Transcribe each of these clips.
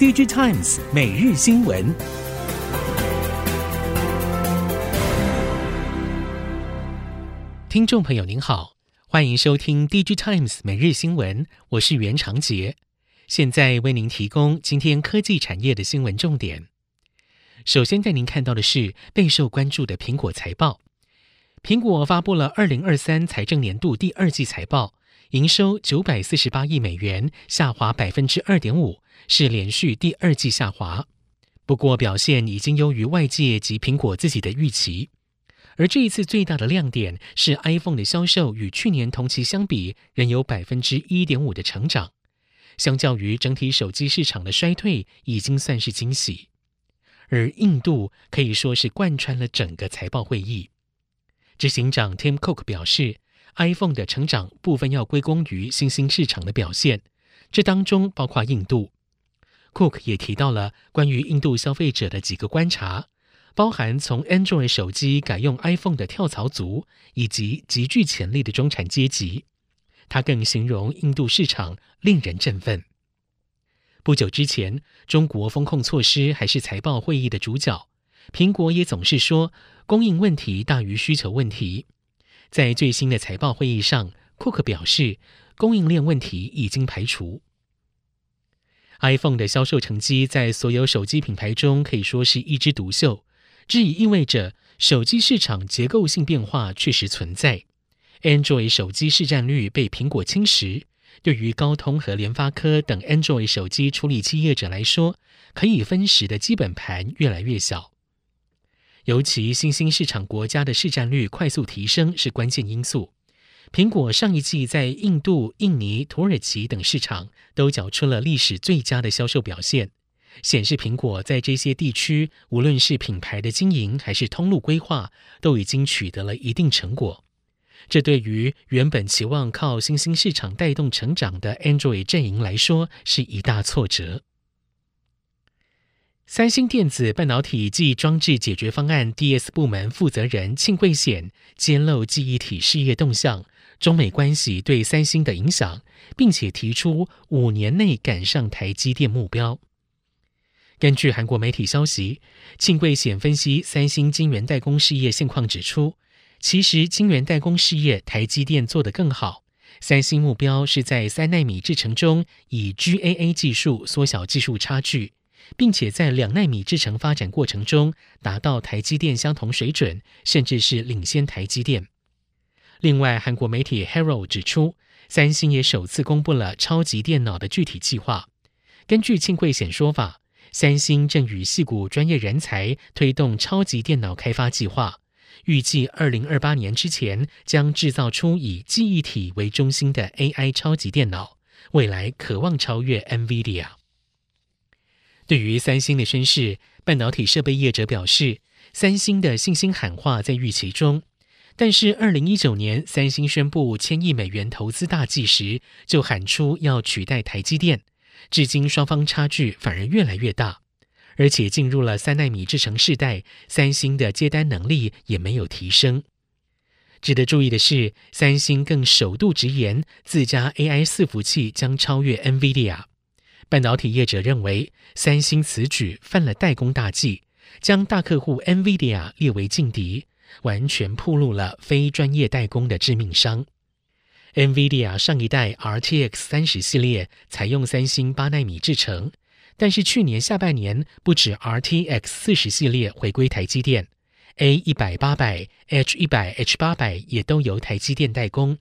DigiTimes 每日新闻，听众朋友您好，欢迎收听 DigiTimes 每日新闻，我是袁长杰，现在为您提供今天科技产业的新闻重点。首先带您看到的是备受关注的苹果财报。苹果发布了二零二三财政年度第二季财报，营收九百四十八亿美元，下滑百分之二点五，是连续第二季下滑。不过表现已经优于外界及苹果自己的预期。而这一次最大的亮点是 iPhone 的销售与去年同期相比，仍有百分之一点五的成长。相较于整体手机市场的衰退，已经算是惊喜。而印度可以说是贯穿了整个财报会议。执行长 Tim Cook 表示，iPhone 的成长部分要归功于新兴市场的表现，这当中包括印度。Cook 也提到了关于印度消费者的几个观察，包含从 Android 手机改用 iPhone 的跳槽族，以及极具潜力的中产阶级。他更形容印度市场令人振奋。不久之前，中国风控措施还是财报会议的主角。苹果也总是说供应问题大于需求问题。在最新的财报会议上，库克表示供应链问题已经排除。iPhone 的销售成绩在所有手机品牌中可以说是一枝独秀，这也意味着手机市场结构性变化确实存在。Android 手机市占率被苹果侵蚀，对于高通和联发科等 Android 手机处理器业者来说，可以分食的基本盘越来越小。尤其新兴市场国家的市占率快速提升是关键因素。苹果上一季在印度、印尼、土耳其等市场都缴出了历史最佳的销售表现，显示苹果在这些地区无论是品牌的经营还是通路规划，都已经取得了一定成果。这对于原本期望靠新兴市场带动成长的 Android 阵营来说是一大挫折。三星电子半导体暨装置解决方案 DS 部门负责人庆贵显揭露记忆体事业动向、中美关系对三星的影响，并且提出五年内赶上台积电目标。根据韩国媒体消息，庆贵显分析三星晶圆代工事业现况，指出，其实晶圆代工事业台积电做得更好，三星目标是在三纳米制程中以 GAA 技术缩小技术差距。并且在两纳米制程发展过程中达到台积电相同水准，甚至是领先台积电。另外，韩国媒体 Herald 指出，三星也首次公布了超级电脑的具体计划。根据庆贵显说法，三星正与矽谷专业人才推动超级电脑开发计划，预计二零二八年之前将制造出以记忆体为中心的 AI 超级电脑，未来可望超越 NVIDIA。对于三星的宣誓，半导体设备业者表示，三星的信心喊话在预期中。但是，二零一九年三星宣布千亿美元投资大计时，就喊出要取代台积电。至今，双方差距反而越来越大，而且进入了三纳米制程世代，三星的接单能力也没有提升。值得注意的是，三星更首度直言，自家 AI 伺服器将超越 NVIDIA。半导体业者认为，三星此举犯了代工大忌，将大客户 NVIDIA 列为劲敌，完全暴露了非专业代工的致命伤。NVIDIA 上一代 RTX 三十系列采用三星八奈米制程，但是去年下半年不止 RTX 四十系列回归台积电，A 一百八百、H 一百、H 八百也都由台积电代工。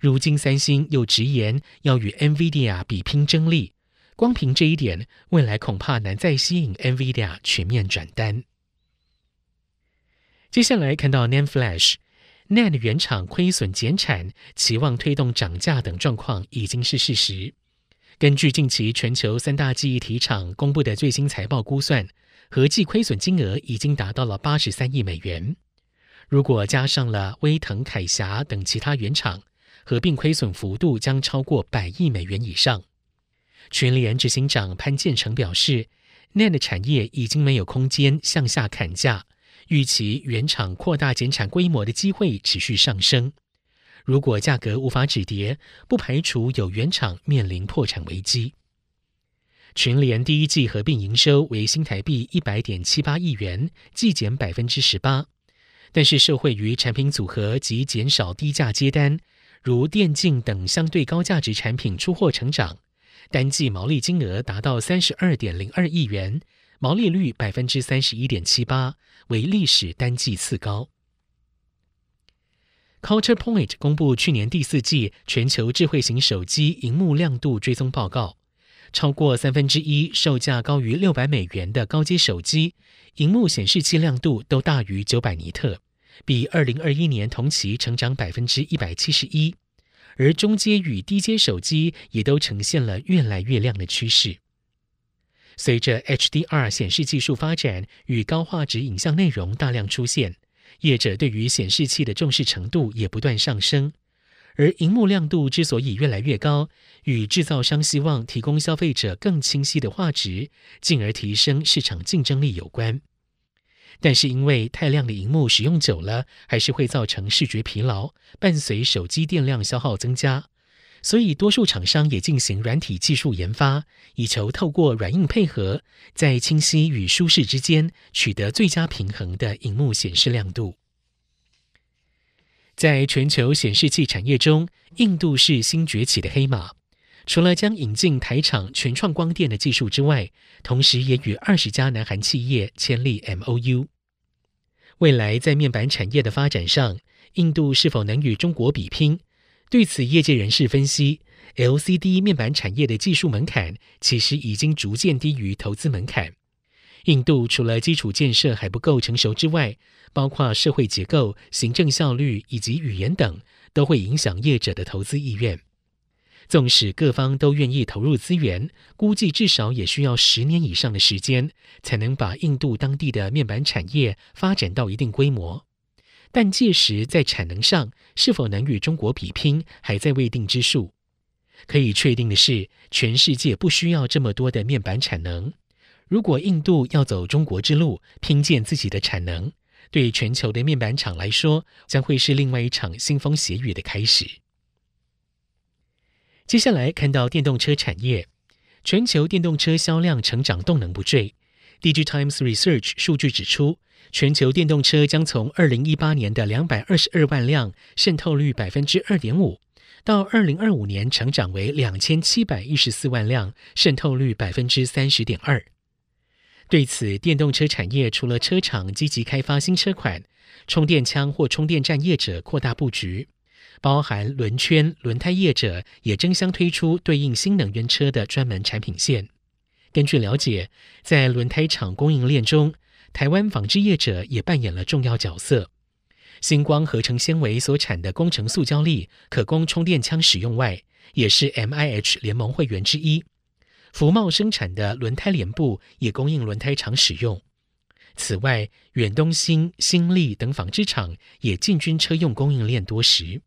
如今三星又直言要与 NVIDIA 比拼争利。光凭这一点，未来恐怕难再吸引 NVIDIA 全面转单。接下来看到 NAND Flash，NAND 原厂亏损减产，期望推动涨价等状况已经是事实。根据近期全球三大记忆体厂公布的最新财报估算，合计亏损金额已经达到了八十三亿美元。如果加上了威腾、凯霞等其他原厂，合并亏损幅度将超过百亿美元以上。群联执行长潘建成表示，NAND 产业已经没有空间向下砍价，预期原厂扩大减产规模的机会持续上升。如果价格无法止跌，不排除有原厂面临破产危机。群联第一季合并营收为新台币一百点七八亿元，季减百分之十八。但是受惠于产品组合及减少低价接单，如电竞等相对高价值产品出货成长，单季毛利金额达到三十二点零二亿元，毛利率百分之三十一点七八，为历史单季次高。Counterpoint 公布去年第四季全球智慧型手机荧幕亮度追踪报告。超过三分之一售价高于六百美元的高阶手机，荧幕显示器亮度都大于九百尼特，比二零二一年同期成长百分之一百七十一。而中阶与低阶手机也都呈现了越来越亮的趋势。随着 HDR 显示技术发展与高画质影像内容大量出现，业者对于显示器的重视程度也不断上升。而荧幕亮度之所以越来越高，与制造商希望提供消费者更清晰的画质，进而提升市场竞争力有关。但是因为太亮的荧幕使用久了，还是会造成视觉疲劳，伴随手机电量消耗增加，所以多数厂商也进行软体技术研发，以求透过软硬配合，在清晰与舒适之间取得最佳平衡的荧幕显示亮度。在全球显示器产业中，印度是新崛起的黑马。除了将引进台厂全创光电的技术之外，同时也与二十家南韩企业签立 MOU。未来在面板产业的发展上，印度是否能与中国比拼？对此，业界人士分析，LCD 面板产业的技术门槛其实已经逐渐低于投资门槛。印度除了基础建设还不够成熟之外，包括社会结构、行政效率以及语言等，都会影响业者的投资意愿。纵使各方都愿意投入资源，估计至少也需要十年以上的时间，才能把印度当地的面板产业发展到一定规模。但届时在产能上是否能与中国比拼，还在未定之数。可以确定的是，全世界不需要这么多的面板产能。如果印度要走中国之路，拼建自己的产能，对全球的面板厂来说，将会是另外一场腥风血雨的开始。接下来看到电动车产业，全球电动车销量成长动能不坠。DigiTimes Research 数据指出，全球电动车将从二零一八年的两百二十二万辆，渗透率百分之二点五，到二零二五年成长为两千七百一十四万辆，渗透率百分之三十点二。对此，电动车产业除了车厂积极开发新车款，充电枪或充电站业者扩大布局，包含轮圈、轮胎业者也争相推出对应新能源车的专门产品线。根据了解，在轮胎厂供应链中，台湾纺织业者也扮演了重要角色。星光合成纤维所产的工程塑胶粒可供充电枪使用外，也是 MIH 联盟会员之一。福茂生产的轮胎帘布也供应轮胎厂使用。此外，远东新、新力等纺织厂也进军车用供应链多时。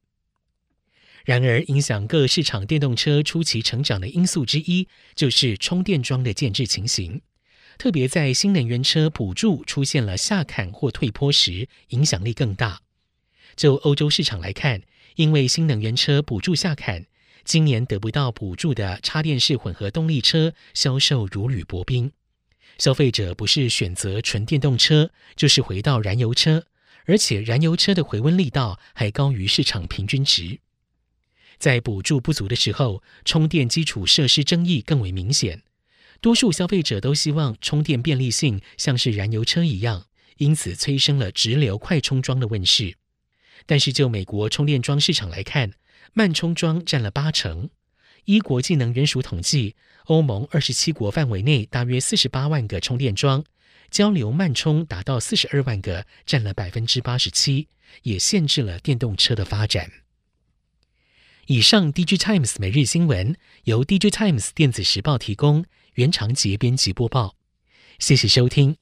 然而，影响各市场电动车初期成长的因素之一，就是充电桩的建置情形。特别在新能源车补助出现了下坎或退坡时，影响力更大。就欧洲市场来看，因为新能源车补助下坎。今年得不到补助的插电式混合动力车销售如履薄冰，消费者不是选择纯电动车，就是回到燃油车，而且燃油车的回温力道还高于市场平均值。在补助不足的时候，充电基础设施争议更为明显，多数消费者都希望充电便利性像是燃油车一样，因此催生了直流快充桩的问世。但是就美国充电桩市场来看，慢充桩占了八成，依国际能源署统计，欧盟二十七国范围内大约四十八万个充电桩，交流慢充达到四十二万个，占了百分之八十七，也限制了电动车的发展。以上，DG Times 每日新闻由 DG Times 电子时报提供，原长节编辑播报，谢谢收听。